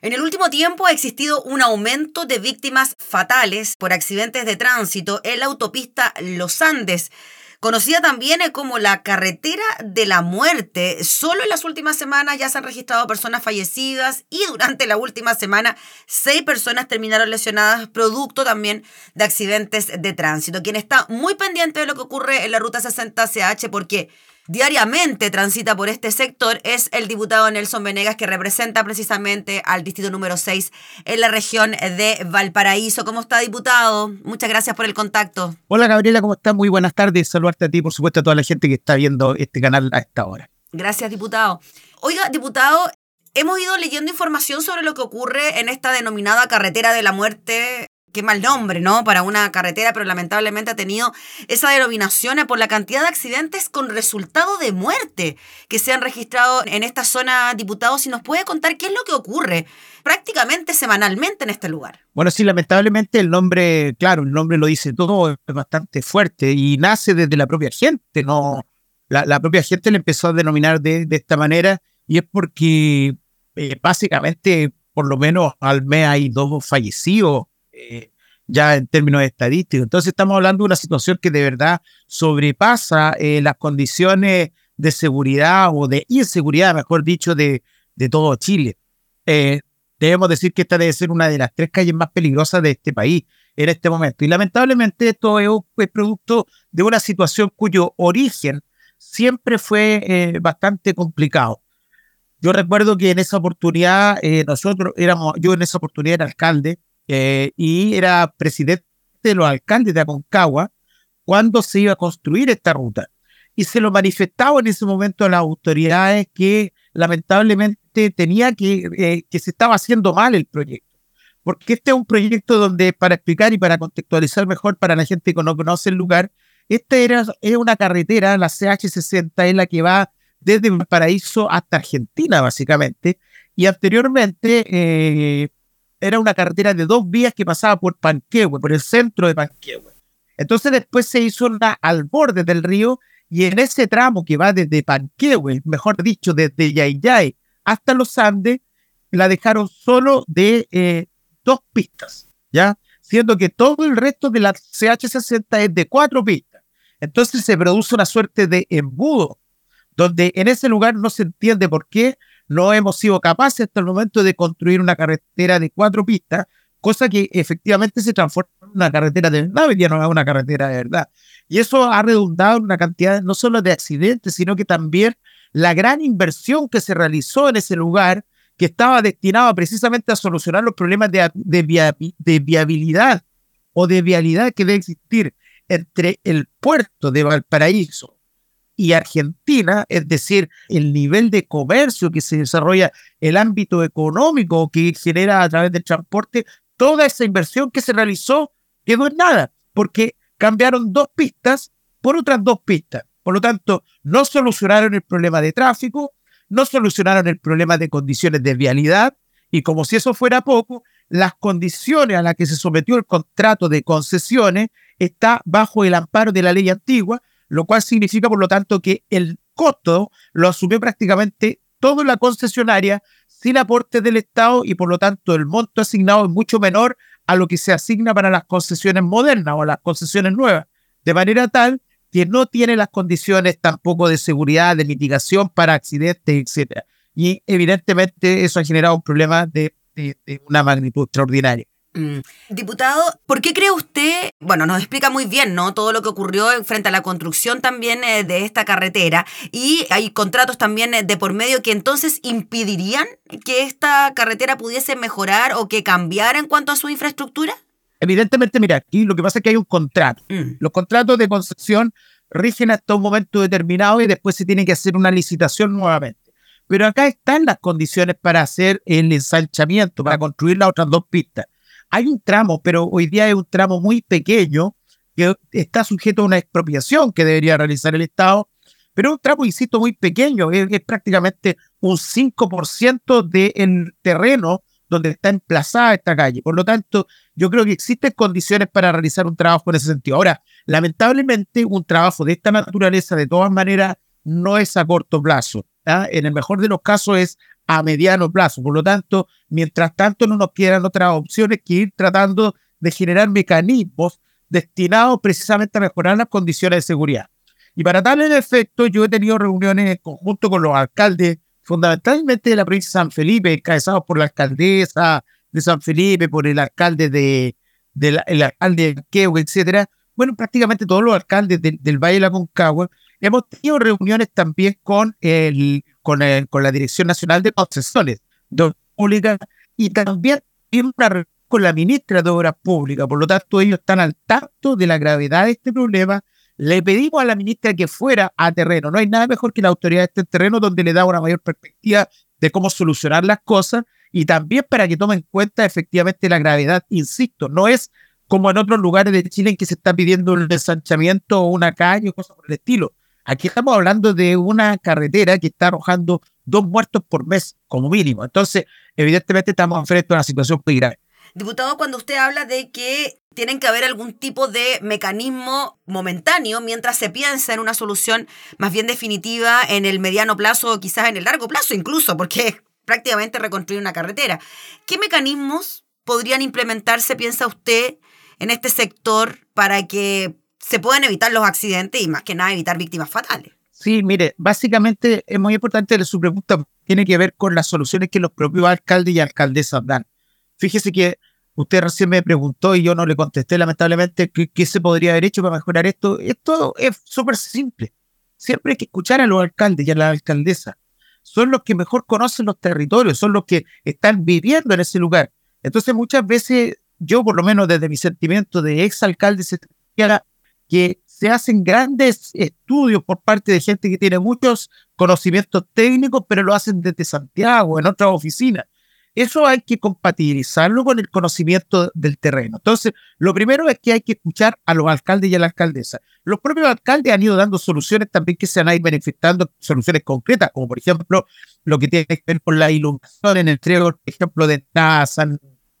En el último tiempo ha existido un aumento de víctimas fatales por accidentes de tránsito en la autopista Los Andes, conocida también como la carretera de la muerte. Solo en las últimas semanas ya se han registrado personas fallecidas y durante la última semana seis personas terminaron lesionadas producto también de accidentes de tránsito. Quien está muy pendiente de lo que ocurre en la ruta 60CH porque diariamente transita por este sector es el diputado Nelson Venegas, que representa precisamente al distrito número 6 en la región de Valparaíso. ¿Cómo está, diputado? Muchas gracias por el contacto. Hola, Gabriela, ¿cómo estás? Muy buenas tardes. Saludarte a ti, por supuesto, a toda la gente que está viendo este canal a esta hora. Gracias, diputado. Oiga, diputado, hemos ido leyendo información sobre lo que ocurre en esta denominada carretera de la muerte qué mal nombre, ¿no? Para una carretera, pero lamentablemente ha tenido esa denominación por la cantidad de accidentes con resultado de muerte que se han registrado en esta zona, diputado. Si nos puede contar qué es lo que ocurre prácticamente semanalmente en este lugar. Bueno, sí, lamentablemente el nombre, claro, el nombre lo dice todo, es bastante fuerte y nace desde la propia gente, ¿no? La, propia gente le empezó a denominar de, esta manera y es porque eh, básicamente por lo menos al mes hay dos fallecidos eh, ya en términos estadísticos. Entonces estamos hablando de una situación que de verdad sobrepasa eh, las condiciones de seguridad o de inseguridad, mejor dicho, de, de todo Chile. Eh, debemos decir que esta debe ser una de las tres calles más peligrosas de este país en este momento. Y lamentablemente esto es, es producto de una situación cuyo origen siempre fue bastante complicado. Yo recuerdo que en esa oportunidad, nosotros éramos, yo en esa oportunidad era alcalde, eh, y era presidente de los alcaldes de Aconcagua cuando se iba a construir esta ruta. Y se lo manifestaba en ese momento a las autoridades que lamentablemente tenía que, eh, que se estaba haciendo mal el proyecto. Porque este es un proyecto donde, para explicar y para contextualizar mejor para la gente que no conoce el lugar, esta era, es una carretera, la CH60, es la que va desde Paraíso hasta Argentina, básicamente. Y anteriormente eh, era una carretera de dos vías que pasaba por Panquehue, por el centro de Panquehue. Entonces después se hizo una al borde del río y en ese tramo que va desde Panquehue, mejor dicho, desde Yayay hasta los Andes, la dejaron solo de eh, dos pistas, ¿ya? Siendo que todo el resto de la CH60 es de cuatro pistas. Entonces se produce una suerte de embudo, donde en ese lugar no se entiende por qué no hemos sido capaces hasta el momento de construir una carretera de cuatro pistas, cosa que efectivamente se transforma en una carretera de verdad, ya no es una carretera de verdad. Y eso ha redundado en una cantidad no solo de accidentes, sino que también la gran inversión que se realizó en ese lugar, que estaba destinado precisamente a solucionar los problemas de, de viabilidad o de vialidad que debe existir entre el puerto de Valparaíso y Argentina, es decir, el nivel de comercio que se desarrolla, el ámbito económico que genera a través del transporte, toda esa inversión que se realizó quedó en nada, porque cambiaron dos pistas por otras dos pistas. Por lo tanto, no solucionaron el problema de tráfico, no solucionaron el problema de condiciones de vialidad, y como si eso fuera poco, las condiciones a las que se sometió el contrato de concesiones está bajo el amparo de la ley antigua, lo cual significa, por lo tanto, que el costo lo asumió prácticamente toda la concesionaria sin aporte del Estado y, por lo tanto, el monto asignado es mucho menor a lo que se asigna para las concesiones modernas o las concesiones nuevas, de manera tal que no tiene las condiciones tampoco de seguridad, de mitigación para accidentes, etc. Y evidentemente eso ha generado un problema de una magnitud extraordinaria. Mm. Diputado, ¿por qué cree usted, bueno, nos explica muy bien, ¿no? Todo lo que ocurrió frente a la construcción también eh, de esta carretera y hay contratos también eh, de por medio que entonces impedirían que esta carretera pudiese mejorar o que cambiara en cuanto a su infraestructura? Evidentemente, mira, aquí lo que pasa es que hay un contrato. Mm. Los contratos de concesión rigen hasta un momento determinado y después se tiene que hacer una licitación nuevamente. Pero acá están las condiciones para hacer el ensanchamiento, para construir las otras dos pistas. Hay un tramo, pero hoy día es un tramo muy pequeño que está sujeto a una expropiación que debería realizar el Estado, pero es un tramo, insisto, muy pequeño, es, prácticamente un 5% del terreno donde está emplazada esta calle. Por lo tanto, yo creo que existen condiciones para realizar un trabajo en ese sentido. Ahora, lamentablemente, un trabajo de esta naturaleza, de todas maneras, no es a corto plazo. ¿ah? En el mejor de los casos es a mediano plazo. Por lo tanto, mientras tanto no nos quedan otras opciones que ir tratando de generar mecanismos destinados precisamente a mejorar las condiciones de seguridad. Y para tal efecto, yo he tenido reuniones en conjunto con los alcaldes, fundamentalmente de la provincia de San Felipe, encabezados por la alcaldesa de San Felipe, por el alcalde de, el alcalde de Queu, etcétera. Bueno, prácticamente todos los alcaldes del Valle de la Concagua. Hemos tenido reuniones también con, el, con, con la Dirección Nacional de Concesiones de Públicas y también con la ministra de Obras Públicas. Por lo tanto, ellos están al tanto de la gravedad de este problema. Le pedimos a la ministra que fuera a terreno. No hay nada mejor que la autoridad de este terreno donde le da una mayor perspectiva de cómo solucionar las cosas y también para que tomen en cuenta efectivamente la gravedad. Insisto, no es como en otros lugares de Chile en que se está pidiendo un ensanchamiento o una calle o cosas por el estilo. Aquí estamos hablando de una carretera que está arrojando dos muertos por mes como mínimo. Entonces, evidentemente estamos frente a una situación muy grave. Diputado, cuando usted habla de que tienen que haber algún tipo de mecanismo momentáneo mientras se piensa en una solución más bien definitiva en el mediano plazo o quizás en el largo plazo incluso, porque es prácticamente reconstruir una carretera. ¿Qué mecanismos podrían implementarse, piensa usted, en este sector para que se puedan evitar los accidentes y más que nada evitar víctimas fatales? Sí, mire, básicamente es muy importante su pregunta, tiene que ver con las soluciones que los propios alcaldes y alcaldesas dan. Fíjese que usted recién me preguntó y yo no le contesté lamentablemente qué, se podría haber hecho para mejorar esto. Esto es súper simple. Siempre hay que escuchar a los alcaldes y a la alcaldesa. Son los que mejor conocen los territorios, son los que están viviendo en ese lugar. Entonces muchas veces yo por lo menos desde mi sentimiento de ex alcalde que se hacen grandes estudios por parte de gente que tiene muchos conocimientos técnicos, pero lo hacen desde Santiago, en otras oficinas. Eso hay que compatibilizarlo con el conocimiento del terreno. Entonces, lo primero es que hay que escuchar a los alcaldes y a la alcaldesa. Los propios alcaldes han ido dando soluciones también que se han ido manifestando, soluciones concretas, como por ejemplo lo que tiene que ver con la iluminación en el trigo, por ejemplo, de NASA.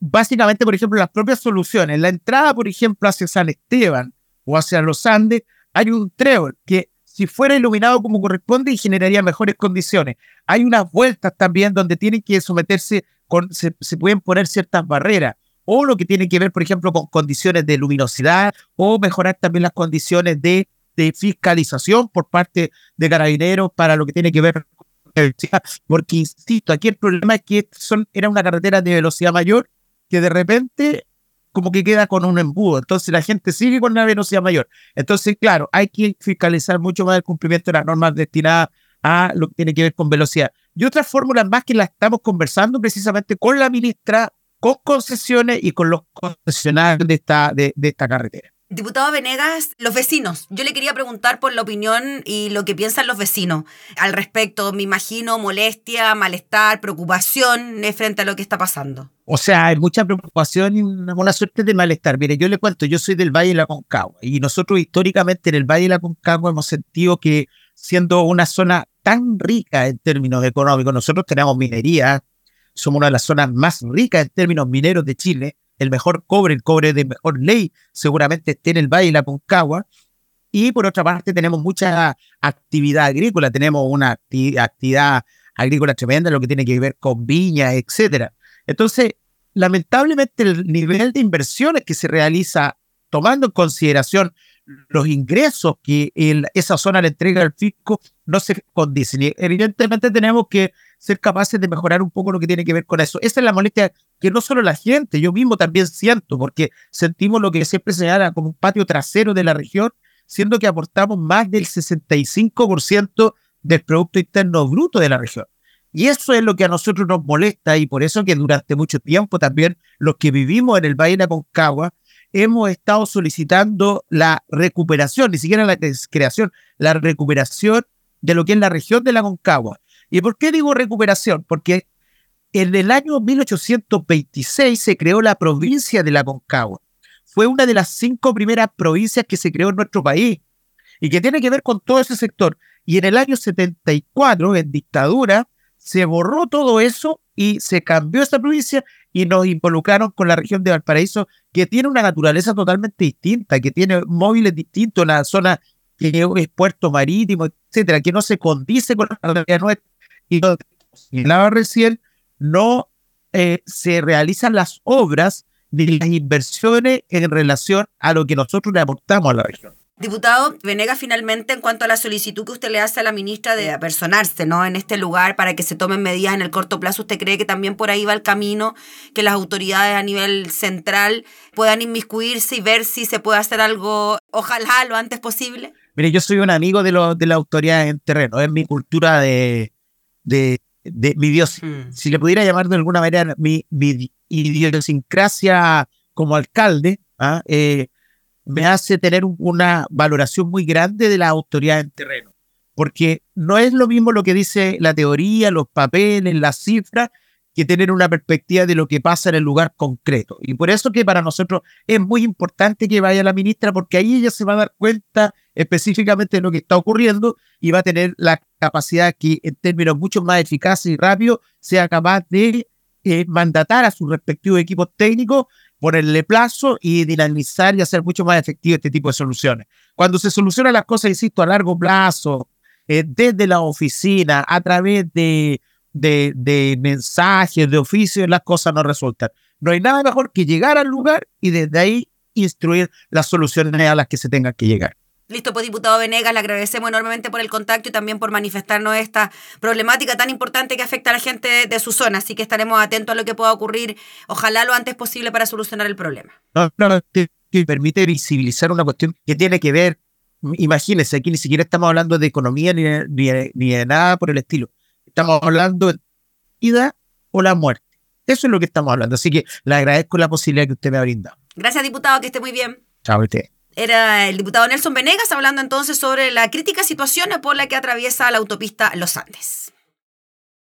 Básicamente, por ejemplo, las propias soluciones. La entrada, por ejemplo, hacia San Esteban o hacia los Andes, hay un trébol que si fuera iluminado como corresponde generaría mejores condiciones. Hay unas vueltas también donde tienen que someterse, con, se, pueden poner ciertas barreras, o lo que tiene que ver, por ejemplo, con condiciones de luminosidad, o mejorar también las condiciones de, fiscalización por parte de carabineros para lo que tiene que ver con porque insisto, aquí el problema es que son, era una carretera de velocidad mayor que de repente como que queda con un embudo. Entonces la gente sigue con una velocidad mayor. Entonces, claro, hay que fiscalizar mucho más el cumplimiento de las normas destinadas a lo que tiene que ver con velocidad. Y otras fórmulas más que las estamos conversando precisamente con la ministra, con concesiones y con los concesionarios de esta, de esta carretera. Diputado Venegas, los vecinos. Yo le quería preguntar por la opinión y lo que piensan los vecinos al respecto. Me imagino molestia, malestar, preocupación eh, frente a lo que está pasando. O sea, hay mucha preocupación y una, suerte de malestar. Mire, yo le cuento, yo soy del Valle de la Concagua y nosotros históricamente en el Valle de la Concagua hemos sentido que siendo una zona tan rica en términos económicos, nosotros tenemos minería, somos una de las zonas más ricas en términos mineros de Chile, el mejor cobre, el cobre de mejor ley, seguramente esté en el Valle de la Concagua. Y por otra parte, tenemos mucha actividad agrícola, tenemos una actividad agrícola tremenda, lo que tiene que ver con viñas, etcétera. Entonces, lamentablemente, el nivel de inversiones que se realiza, tomando en consideración los ingresos que esa zona le entrega al fisco, no se condicen. Evidentemente, tenemos que ser capaces de mejorar un poco lo que tiene que ver con eso. Esa es la molestia que no solo la gente, yo mismo también siento, porque sentimos lo que siempre se llama como un patio trasero de la región, siendo que aportamos más del 65% del Producto Interno Bruto de la región. Y eso es lo que a nosotros nos molesta y por eso que durante mucho tiempo también los que vivimos en el Valle de la Concagua hemos estado solicitando la recuperación, ni siquiera la creación, la recuperación de lo que es la región de la Concagua. ¿Y por qué digo recuperación? Porque en el año 1826 se creó la provincia de la Concagua. Fue una de las cinco primeras provincias que se creó en nuestro país y que tiene que ver con todo ese sector. Y en el año 74, en dictadura, se borró todo eso y se cambió esa provincia y nos involucraron con la región de Valparaíso, que tiene una naturaleza totalmente distinta, que tiene móviles distintos, la zona que es puerto marítimo, etcétera, que no se condice con la realidad nuestra y señalaba recién, no eh, se realizan las obras ni las inversiones en relación a lo que nosotros le aportamos a la región. Diputado Venegas, finalmente, en cuanto a la solicitud que usted le hace a la ministra de apersonarse ¿no? en este lugar para que se tomen medidas en el corto plazo, ¿usted cree que también por ahí va el camino que las autoridades a nivel central puedan inmiscuirse y ver si se puede hacer algo, ojalá lo antes posible? Mire, yo soy un amigo de, lo, de la autoridad en terreno, es mi cultura de, de, mi Dios. Mm. Si le pudiera llamar de alguna manera mi, mi idiosincrasia como alcalde, ¿ah? eh, me hace tener una valoración muy grande de la autoridad en terreno. Porque no es lo mismo lo que dice la teoría, los papeles, las cifras, que tener una perspectiva de lo que pasa en el lugar concreto. Y por eso que para nosotros es muy importante que vaya la ministra, porque ahí ella se va a dar cuenta específicamente de lo que está ocurriendo y va a tener la capacidad que en términos mucho más eficaces y rápidos sea capaz de eh, mandatar a sus respectivos equipos técnicos ponerle plazo y dinamizar y hacer mucho más efectivo este tipo de soluciones. Cuando se solucionan las cosas, insisto, a largo plazo, eh, desde la oficina, a través de, de, de mensajes, de oficios, las cosas no resultan. No hay nada mejor que llegar al lugar y desde ahí instruir las soluciones a las que se tengan que llegar. Listo, pues diputado Venegas, le agradecemos enormemente por el contacto y también por manifestarnos esta problemática tan importante que afecta a la gente de, su zona. Así que estaremos atentos a lo que pueda ocurrir, ojalá lo antes posible para solucionar el problema. No, claro, que, permite visibilizar una cuestión que tiene que ver, imagínense, aquí ni siquiera estamos hablando de economía ni, ni, de nada por el estilo. Estamos hablando de vida o la muerte. Eso es lo que estamos hablando. Así que le agradezco la posibilidad que usted me ha brindado. Gracias, diputado, que esté muy bien. Chao, usted. Era el diputado Nelson Venegas hablando entonces sobre la crítica situación por la que atraviesa la autopista Los Andes.